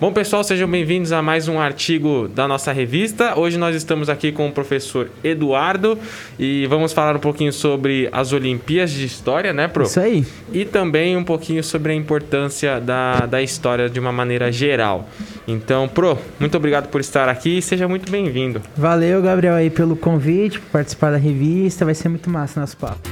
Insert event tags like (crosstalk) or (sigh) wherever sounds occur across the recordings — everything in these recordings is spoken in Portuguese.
Bom, pessoal, sejam bem-vindos a mais um artigo da nossa revista. Hoje nós estamos aqui com o professor Eduardo e vamos falar um pouquinho sobre as Olimpíadas de História, né, Pro? Isso aí. E também um pouquinho sobre a importância da, da história de uma maneira geral. Então, Pro, muito obrigado por estar aqui e seja muito bem-vindo. Valeu, Gabriel, aí pelo convite, por participar da revista. Vai ser muito massa nosso papo.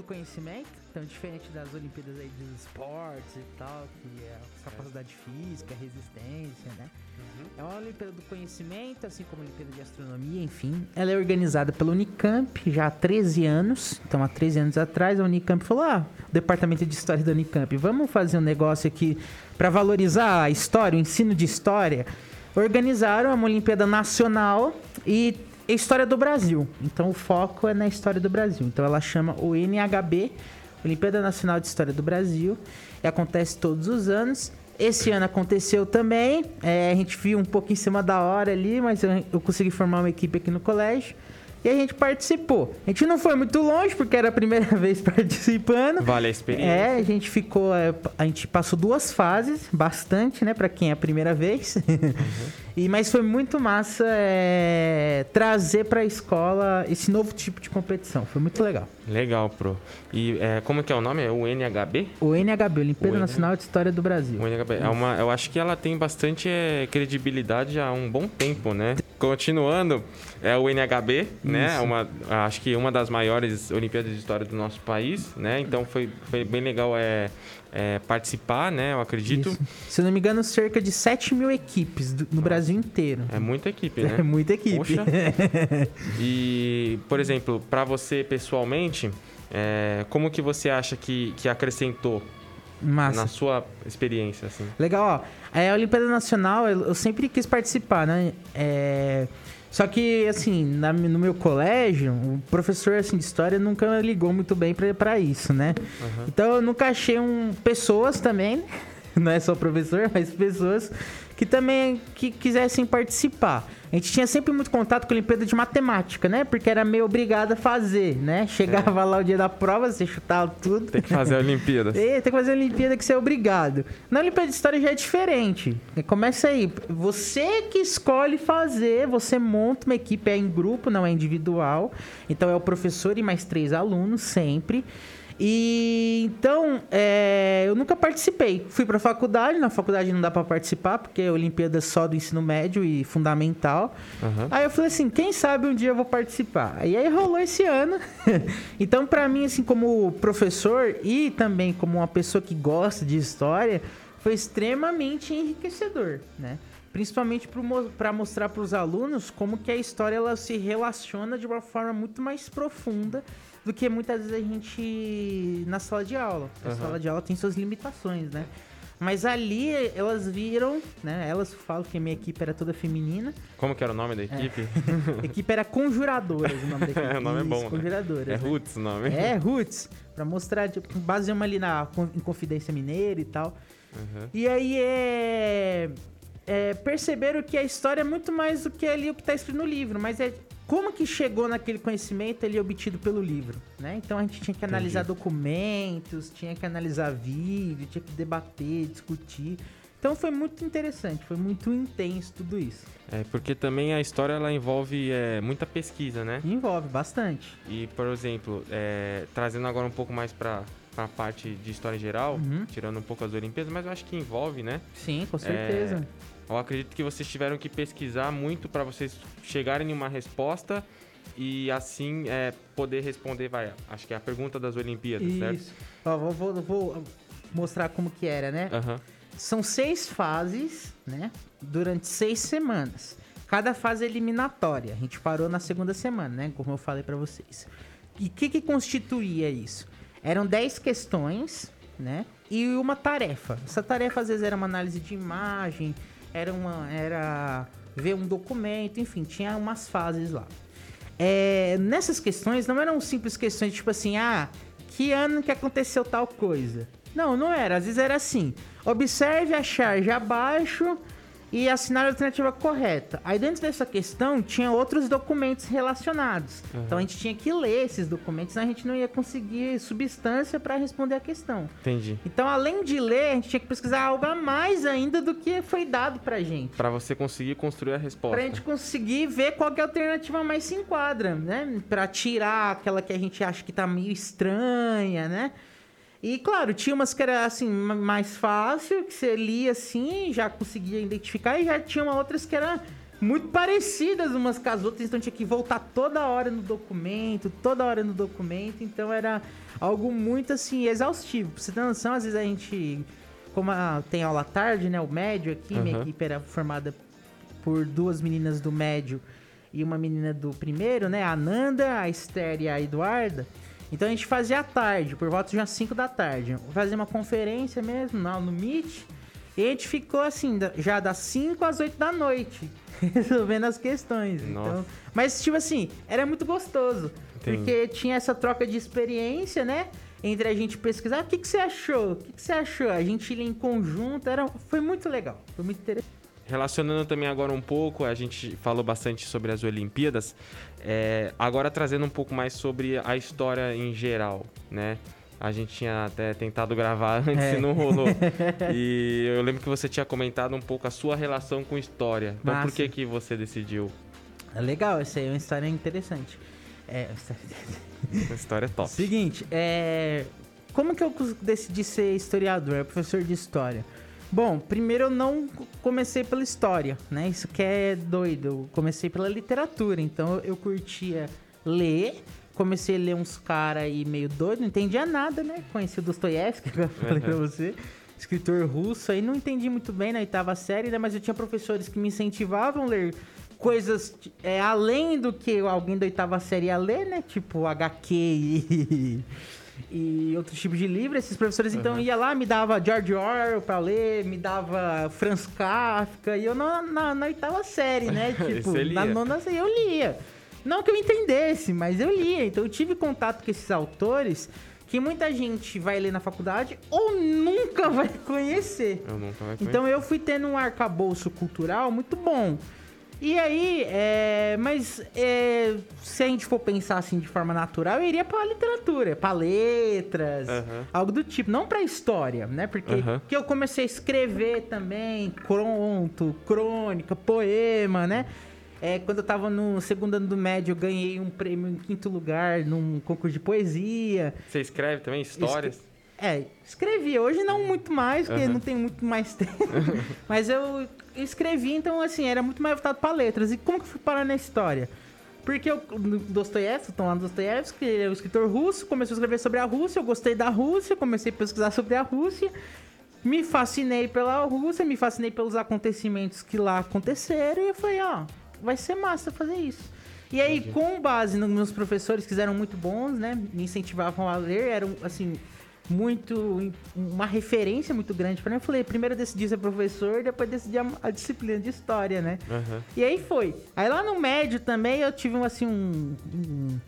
Do Conhecimento, então diferente das Olimpíadas aí dos esportes e tal, que é a capacidade física, resistência, né? É uma Olimpíada do Conhecimento, assim como a Olimpíada de Astronomia, enfim. Ela é organizada pela Unicamp já há 13 anos. Então, há 13 anos atrás, a Unicamp falou: ah, o Departamento de História da Unicamp, vamos fazer um negócio aqui para valorizar a história, o ensino de história. Organizaram uma Olimpíada Nacional e a história do Brasil. Então, o foco é na história do Brasil. Então, ela chama o NHB, Olimpíada Nacional de História do Brasil, e acontece todos os anos. Esse ano aconteceu também. É, a gente viu um pouco em cima da hora ali, mas eu, eu consegui formar uma equipe aqui no colégio. E a gente participou. A gente não foi muito longe, porque era a primeira (laughs) vez participando. Vale a experiência. É, a gente ficou. é, A gente passou duas fases, bastante, né? Pra quem é a primeira vez. (laughs) e, mas foi muito massa é, trazer pra escola esse novo tipo de competição. Foi muito legal. Legal, Pro. E é, como que é o nome? É o NHB? O NHB, Olimpíada O Nacional de História do Brasil. O NHB. É uma, eu acho que ela tem bastante é, credibilidade há um bom tempo, né? Continuando, é o NHB, né? Isso. Uma, acho que uma das maiores Olimpíadas de História do nosso país, né? Então foi, foi bem legal é, é, participar, né? Eu acredito. Isso. Se eu não me engano, cerca de 7 mil equipes do- no Brasil inteiro. É muita equipe, (laughs) É né? muita equipe. Poxa. (laughs) E, por exemplo, para você pessoalmente, é, como que você acha que, que acrescentou Massa. na sua experiência, assim? Legal, ó. É, A Olimpíada Nacional, eu, eu sempre quis participar, né? É, Só que, assim, na- no meu colégio, o professor assim, de história nunca ligou muito bem pra, pra isso, né? Aham. Então eu nunca achei um, pessoas também, (laughs) não é só professor, mas pessoas que também que quisessem participar. A gente tinha sempre muito contato com a Olimpíada de Matemática, né? Porque era meio obrigado a fazer, né? Chegava lá o dia da prova, você chutava tudo. Tem que fazer a Olimpíadas. (laughs) É, tem que fazer a Olimpíada que você é obrigado. Na Olimpíada de História já é diferente. Começa aí. Você que escolhe fazer, você monta uma equipe, é em grupo, não é individual. Então é o professor e mais três alunos, sempre. E então, é, eu nunca participei. Fui pra faculdade, na faculdade não dá pra participar, porque é Olimpíada só do ensino médio e fundamental. Aham. Aí eu falei assim, quem sabe um dia eu vou participar. E aí rolou esse ano. (laughs) então, pra mim, assim, como professor e também como uma pessoa que gosta de história, foi extremamente enriquecedor, né? Principalmente para mostrar para os alunos como que a história ela se relaciona de uma forma muito mais profunda do que muitas vezes a gente na sala de aula. A sala de aula tem suas limitações, né? Mas ali elas viram, né? Elas falam que a minha equipe era toda feminina. Como que era o nome da equipe? A (laughs) equipe era Conjuradoras, o nome da (laughs) equipe. O nome é bom, Isso, né? Conjuradoras. É né? Roots o nome. É, Roots. Pra mostrar, tipo, baseamos ali na em Confidência Mineira e tal. Uhum. E aí é, é, Perceberam que a história é muito mais do que ali o que tá escrito no livro, mas é como que chegou naquele conhecimento ali obtido pelo livro, né? Então a gente tinha que analisar documentos, tinha que analisar vídeo, tinha que debater, discutir. Então foi muito interessante, foi muito intenso tudo isso. É, porque também a história ela envolve é, muita pesquisa, né? Envolve bastante. E, por exemplo, é, trazendo agora um pouco mais para a parte de história em geral, Uhum. tirando um pouco as Olimpíadas, mas eu acho que envolve, né? Sim, com certeza. Eu acredito que vocês tiveram que pesquisar muito para vocês chegarem em uma resposta e assim é, poder responder, vai, acho que é a pergunta das Olimpíadas, certo? Isso. Ó, vou, vou- vou mostrar como que era, né? Aham. São seis fases, né? Durante seis semanas. Cada fase é eliminatória. A gente parou na segunda semana, né? Como eu falei pra vocês. E o que, que constituía isso? Eram dez questões, né? E uma tarefa. Essa tarefa às vezes era uma análise de imagem, era uma, era ver um documento, enfim, tinha umas fases lá. É, nessas questões não eram simples questões tipo assim, ah, que ano que aconteceu tal coisa. Não, não era. Às vezes era assim. Observe a charge abaixo e assinar a alternativa correta. Aí dentro dessa questão tinha outros documentos relacionados. Uhum. Então a gente tinha que ler esses documentos, senão a gente não ia conseguir substância para responder a questão. Entendi. Então, além de ler, a gente tinha que pesquisar algo a mais ainda do que foi dado pra gente. Pra você conseguir construir a resposta. Pra gente conseguir ver qual que é a alternativa mais se enquadra, né? Pra tirar aquela que a gente acha que tá meio estranha, né? E claro, tinha umas que era assim, ma- mais fácil, que você lia assim, já conseguia identificar, e já tinha uma outras que eram muito parecidas umas com as outras, então tinha que voltar toda hora no documento, toda hora no documento, então era algo muito assim, exaustivo. Pra você ter noção, às vezes a gente, como a- tem aula tarde, né? O médio aqui, minha Aham. equipe era formada por duas meninas do médio e uma menina do primeiro, né? A Nanda, a Esther e a Eduarda. Então a gente fazia à tarde, por volta de umas 5 da tarde. Fazia uma conferência mesmo no, no Meet. E a gente ficou assim, já das 5 às 8 da noite, (laughs) resolvendo as questões. Nossa. Então, mas, tipo assim, era muito gostoso. Entendi. Porque tinha essa troca de experiência, né? Entre a gente pesquisar, o que, que você achou? O que, que você achou? A gente lia em conjunto, era, foi muito legal, foi muito interessante. Relacionando também agora um pouco, a gente falou bastante sobre as Olimpíadas, é, agora trazendo um pouco mais sobre a história em geral, né? A gente tinha até tentado gravar (laughs) antes É. e não rolou. (laughs) e eu lembro que você tinha comentado um pouco a sua relação com história. Então por Massa. que, que você decidiu? É legal, essa aí é uma história interessante. É, (laughs) Essa história top. Seguinte, é. Como que eu decidi ser historiador, é professor de história? Bom, primeiro eu não comecei pela história, né? Isso que é doido. Eu comecei pela literatura, então eu curtia ler. Comecei a ler uns caras aí meio doido, não entendia nada, né? Conheci o Dostoiévski, (laughs) que eu falei pra Uhum. você. Escritor russo, aí não entendi muito bem na oitava série, né? Mas eu tinha professores que me incentivavam a ler coisas é, além do que alguém da oitava série ia ler, né? Tipo HQ e, (laughs) e outros tipos de livro. Esses professores, então, ia lá, me dava George Orwell pra ler, me dava Franz Kafka, e eu na, na, na oitava série, né? (laughs) Tipo, na nona série eu lia. Não que eu entendesse, mas eu lia. Então eu tive contato com esses autores que muita gente vai ler na faculdade ou nunca vai conhecer. Eu nunca vai Então eu fui tendo um arcabouço cultural muito bom. E aí, é, mas é, se a gente for pensar assim de forma natural, eu iria pra literatura, pra letras, Aham. algo do tipo, não pra história, né? Porque Aham. que eu comecei a escrever também, conto, crônica, poema, né? É, quando eu tava no segundo ano do médio, eu ganhei um prêmio em quinto lugar num concurso de poesia. Você escreve também histórias? É, escrevi. Hoje não muito mais, porque não tem muito mais (laughs) tempo. (laughs) Mas eu escrevi, então, assim, era muito mais voltado pra letras. E como que eu fui parar na história? Porque eu, Dostoiévski, estão lá no Dostoiévski, ele é um escritor russo, começou a escrever sobre a Rússia, eu gostei da Rússia, comecei a pesquisar sobre a Rússia, me fascinei pela Rússia, me fascinei pelos acontecimentos que lá aconteceram, e eu falei, ó, vai ser massa fazer isso. E aí, com base nos meus professores, que eram muito bons, né, me incentivavam a ler, eram, assim, muito uma referência muito grande pra mim. Eu falei, primeiro eu decidi ser professor, depois decidi a, a disciplina de história, né? Aham. E aí foi. Aí lá no médio também eu tive um, assim um, um-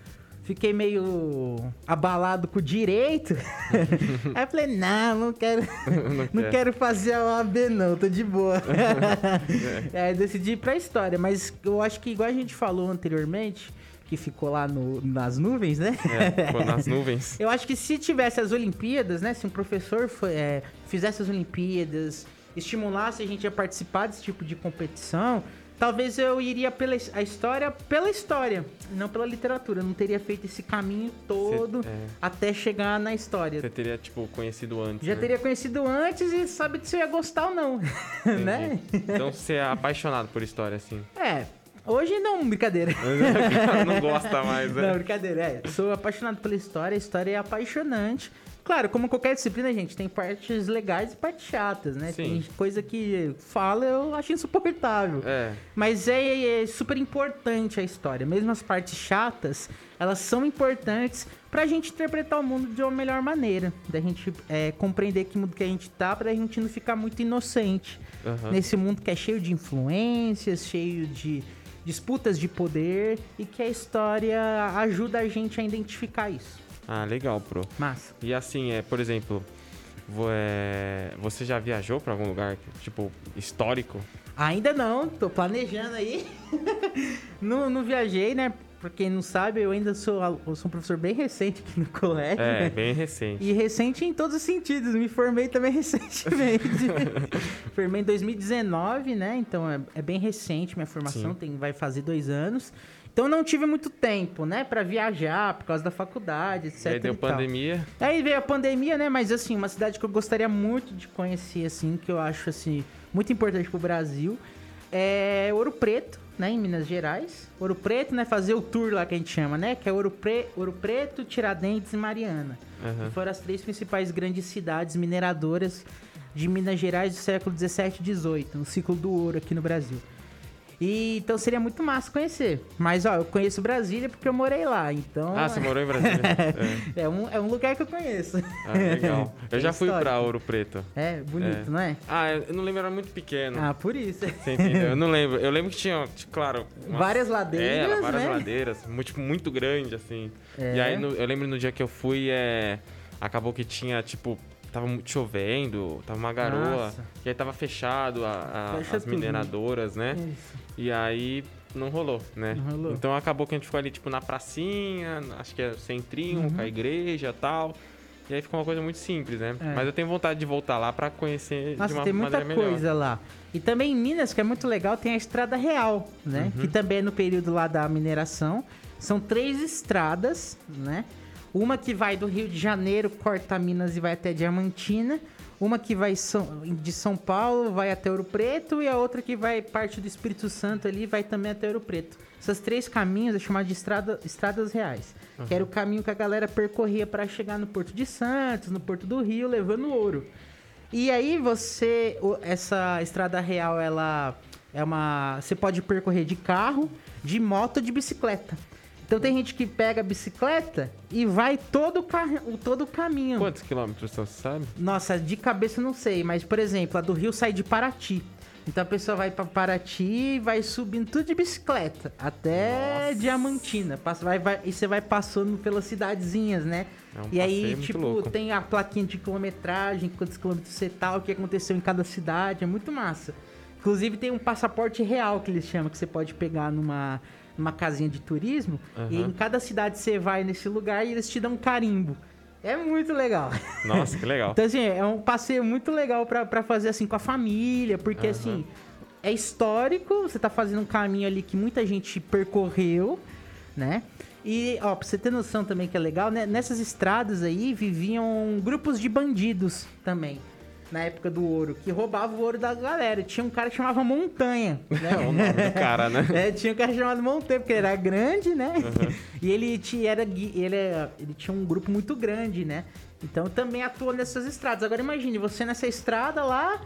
fiquei meio abalado com o direito. (laughs) aí eu falei, não, não quero (laughs) não quer. quero fazer a OAB não, tô de boa. (laughs) aí decidi ir pra história, mas eu acho que igual a gente falou anteriormente, que ficou lá no- nas nuvens, né? É, ficou nas (laughs) nuvens. Eu acho que se tivesse as Olimpíadas, né? Se um professor fo- é, fizesse as Olimpíadas, estimulasse a gente a participar desse tipo de competição, talvez eu iria pela a história pela história, não pela literatura. Eu não teria feito esse caminho todo Cê- é. até chegar na história. Você teria, tipo, conhecido antes. Já né? teria conhecido antes e sabe se eu ia gostar ou não, (laughs) né? Então você é apaixonado por história, assim. É, hoje não, brincadeira. não gosta mais, né? Não, brincadeira. É, sou apaixonado pela história, a história é apaixonante. Claro, como qualquer disciplina, gente, tem partes legais e partes chatas, né? Sim. Tem coisa que fala eu acho insuportável. É. Mas é, é super importante a história. Mesmo as partes chatas, elas são importantes pra gente interpretar o mundo de uma melhor maneira. Da gente é, compreender que mundo que a gente tá, pra gente não ficar muito inocente. Aham. Nesse mundo que é cheio de influências, cheio de disputas de poder e que a história ajuda a gente a identificar isso. Ah, legal, pro. Massa. E assim, é, por exemplo, é, você já viajou pra algum lugar, tipo, histórico? Ainda não, tô planejando aí. (laughs) não, não viajei, né? Pra quem não sabe, eu ainda sou, eu sou um professor bem recente aqui no (laughs) colégio. É, né? bem recente. E recente em todos os sentidos. Me formei também (laughs) recentemente. (laughs) formei em 2019, né? Então é, é bem recente minha formação, tem, vai fazer dois anos. Então não tive muito tempo, né, para viajar por causa da faculdade, etc. E aí deu e tal. pandemia. Aí veio a pandemia, né? Mas assim, uma cidade que eu gostaria muito de conhecer, assim, que eu acho assim muito importante pro Brasil, é Ouro Preto, né? Em Minas Gerais. Ouro Preto, né? Fazer o tour lá que a gente chama, né? Que é Ouro, Pre... Ouro Preto, Tiradentes e Mariana. Que foram as três principais grandes cidades mineradoras de Minas Gerais do século 17 e 18, no ciclo do ouro aqui no Brasil. E, então seria muito massa conhecer. Mas, ó, eu conheço Brasília porque eu morei lá, então... Ah, você morou em Brasília? (laughs) é. É um, é um lugar que eu conheço. Ah, legal. Eu É já fui pra histórico. Ouro Preto. É, bonito, É. não é? Ah, eu não lembro, era muito pequeno. Ah, por isso. Você entendeu? Eu (laughs) não lembro. Eu lembro que tinha, claro. umas- Várias ladeiras, É, várias né? ladeiras. Muito, tipo, muito grande, assim. É. E aí, no- eu lembro no dia que eu fui, é, acabou que tinha, tipo, tava chovendo, tava uma garoa. Nossa. E aí tava fechado a- a- Fecha as tudo, né? mineradoras, né? E aí não rolou, né? Não rolou. Então acabou que a gente ficou ali, tipo, na pracinha, acho que é centrinho, Uhum. com a igreja e tal. E aí ficou uma coisa muito simples, né? É. Mas eu tenho vontade de voltar lá pra conhecer de Nossa, uma tem muita maneira melhor. coisa lá. E também em Minas, que é muito legal, tem a Estrada Real, né? Uhum. Que também é no período lá da mineração. São três estradas, né? Uma que vai do Rio de Janeiro, corta Minas e vai até Diamantina. Uma que vai de São Paulo, vai até Ouro Preto. E a outra que vai parte do Espírito Santo ali, vai também até Ouro Preto. Essas três caminhos é chamado de estrada, estradas reais. Que era o caminho que a galera percorria para chegar no Porto de Santos, no Porto do Rio, levando ouro. E aí você, essa estrada real, ela é uma, você pode percorrer de carro, de moto, ou de bicicleta. Então tem gente que pega a bicicleta e vai todo o, carro, todo o caminho. Quantos quilômetros você sabe? Nossa, de cabeça eu não sei, mas por exemplo, a do Rio sai de Paraty. Então a pessoa vai pra Paraty e vai subindo tudo de bicicleta até Nossa. Diamantina. Passa, vai, vai- e você vai passando pelas cidadezinhas, né? É um e aí, tipo, louco. tem a plaquinha de quilometragem, quantos quilômetros você tá, o que aconteceu em cada cidade, é muito massa. Inclusive tem um passaporte real que eles chamam, que você pode pegar numa, numa casinha de turismo. E Aham. em cada cidade você vai nesse lugar e eles te dão um carimbo. É muito legal. Nossa, que legal. (laughs) Então, assim, é um passeio muito legal pra fazer, assim, com a família, porque, Aham. assim, é histórico, você tá fazendo um caminho ali que muita gente percorreu, né? E, ó, pra você ter noção também que é legal, né? Nessas estradas aí viviam grupos de bandidos também, na época do ouro, que roubavam o ouro da galera. Tinha um cara que chamava Montanha, É o né? nome do cara, né? (laughs) É, tinha um cara chamado Montanha, porque ele era grande, né? E ele tinha, era, ele, ele tinha um grupo muito grande, né? Então também atua nessas estradas. Agora imagine, você nessa estrada lá,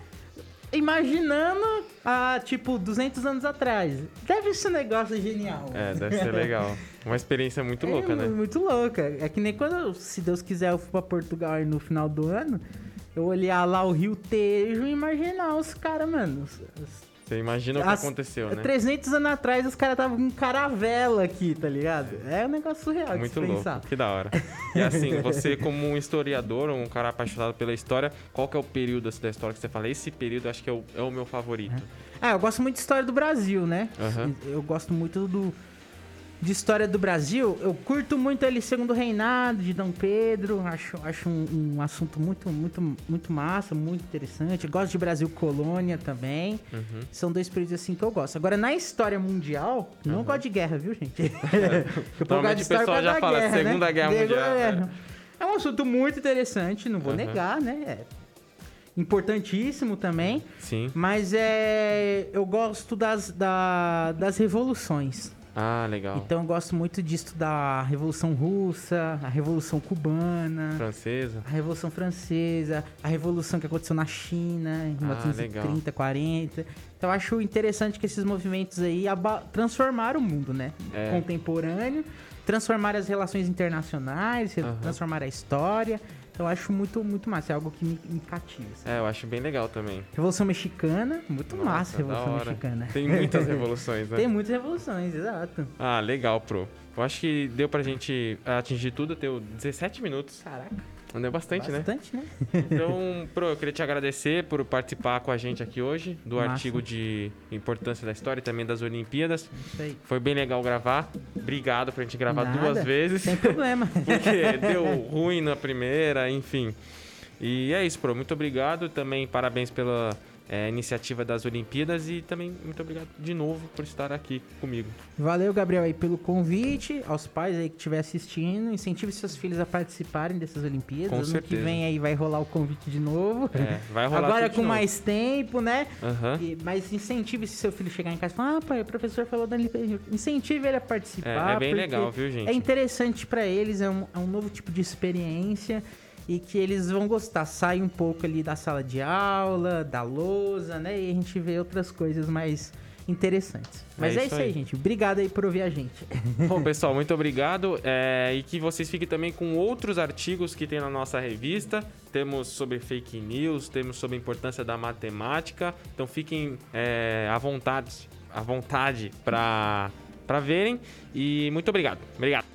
imaginando há, tipo, 200 anos atrás. Deve ser um negócio genial. É, deve ser legal. Uma experiência muito É louca, né? Muito louca. É que nem quando, se Deus quiser, eu for pra Portugal aí no final do ano, eu olhar lá o Rio Tejo e imaginar os caras, mano. os- os- Você imagina o que as- aconteceu, né? 300 anos atrás os caras estavam com caravela aqui, tá ligado? É um negócio surreal Muito louco, pensar. que da hora. E assim, (laughs) você como um historiador, um cara apaixonado pela história, qual que é o período assim, da história que você fala? Esse período acho que é o, é o meu favorito. Ah, eu gosto muito de história do Brasil, né? Aham. Eu gosto muito do de história do Brasil. Eu curto muito ali segundo reinado de Dom Pedro. Acho, acho um, um assunto muito, muito, muito massa, muito interessante. Eu gosto de Brasil colônia também. Uhum. São dois períodos assim que eu gosto. Agora, na história mundial, não gosto de guerra, viu, gente? (laughs) Normalmente o pessoal já fala guerra, né? Segunda Guerra Segunda Mundial, Guerra. É um assunto muito interessante, não vou Aham. negar, né? É importantíssimo também. Sim. Mas é. Eu gosto das, da- das revoluções. Ah, legal. Então eu gosto muito de estudar a Revolução Russa, a Revolução Cubana, Francesa. a Revolução Francesa, a Revolução que aconteceu na China em Ah, 1930, 40. Então eu acho interessante que esses movimentos aí transformaram o mundo, né? É. Contemporâneo, transformaram as relações internacionais, Aham. transformaram a história. Então eu acho muito, muito massa, é algo que me, me cativa. assim. É, eu acho bem legal também. Revolução Mexicana, muito Nossa, massa a Revolução. Mexicana. Tem muitas (laughs) revoluções, né? Tem muitas revoluções, exato. Ah, legal, pro. Eu acho que deu pra gente atingir tudo, deu 17 minutos. Caraca. Andei bastante, né? Bastante, né? Então, Pro, eu queria te agradecer por participar com a gente aqui hoje do Massa. artigo de importância da história e também das Olimpíadas. Aí. Foi bem legal gravar. Obrigado pra gente gravar Nada. duas vezes. Sem problema. (laughs) Porque deu ruim na primeira, enfim. E é isso, Pro. Muito obrigado. Também parabéns pela é, iniciativa das Olimpíadas e também muito obrigado de novo por estar aqui comigo. Valeu, Gabriel, aí pelo convite. Aos pais aí que estiver assistindo, incentive seus filhos a participarem dessas Olimpíadas. Com ano certeza. que vem aí vai rolar o convite de novo. É, vai rolar (laughs) Agora com mais tempo, né? Aham. E- mas incentive se seu filho chegar em casa e falar, ah, pai, o professor falou da Olimpíada. Incentive ele a participar. É, é bem legal, viu, gente? É interessante pra eles, é um, é um novo tipo de experiência e que eles vão gostar. Sai um pouco ali da sala de aula, da lousa, né? E a gente vê outras coisas mais interessantes. Mas É é, isso aí, aí. gente. Obrigado aí por ouvir a gente. (laughs) Bom, pessoal, muito obrigado. é, e que vocês fiquem também com outros artigos que tem na nossa revista. Temos sobre fake news, temos sobre a importância da matemática. Então fiquem é, à vontade, à vontade para verem. E muito obrigado. Obrigado.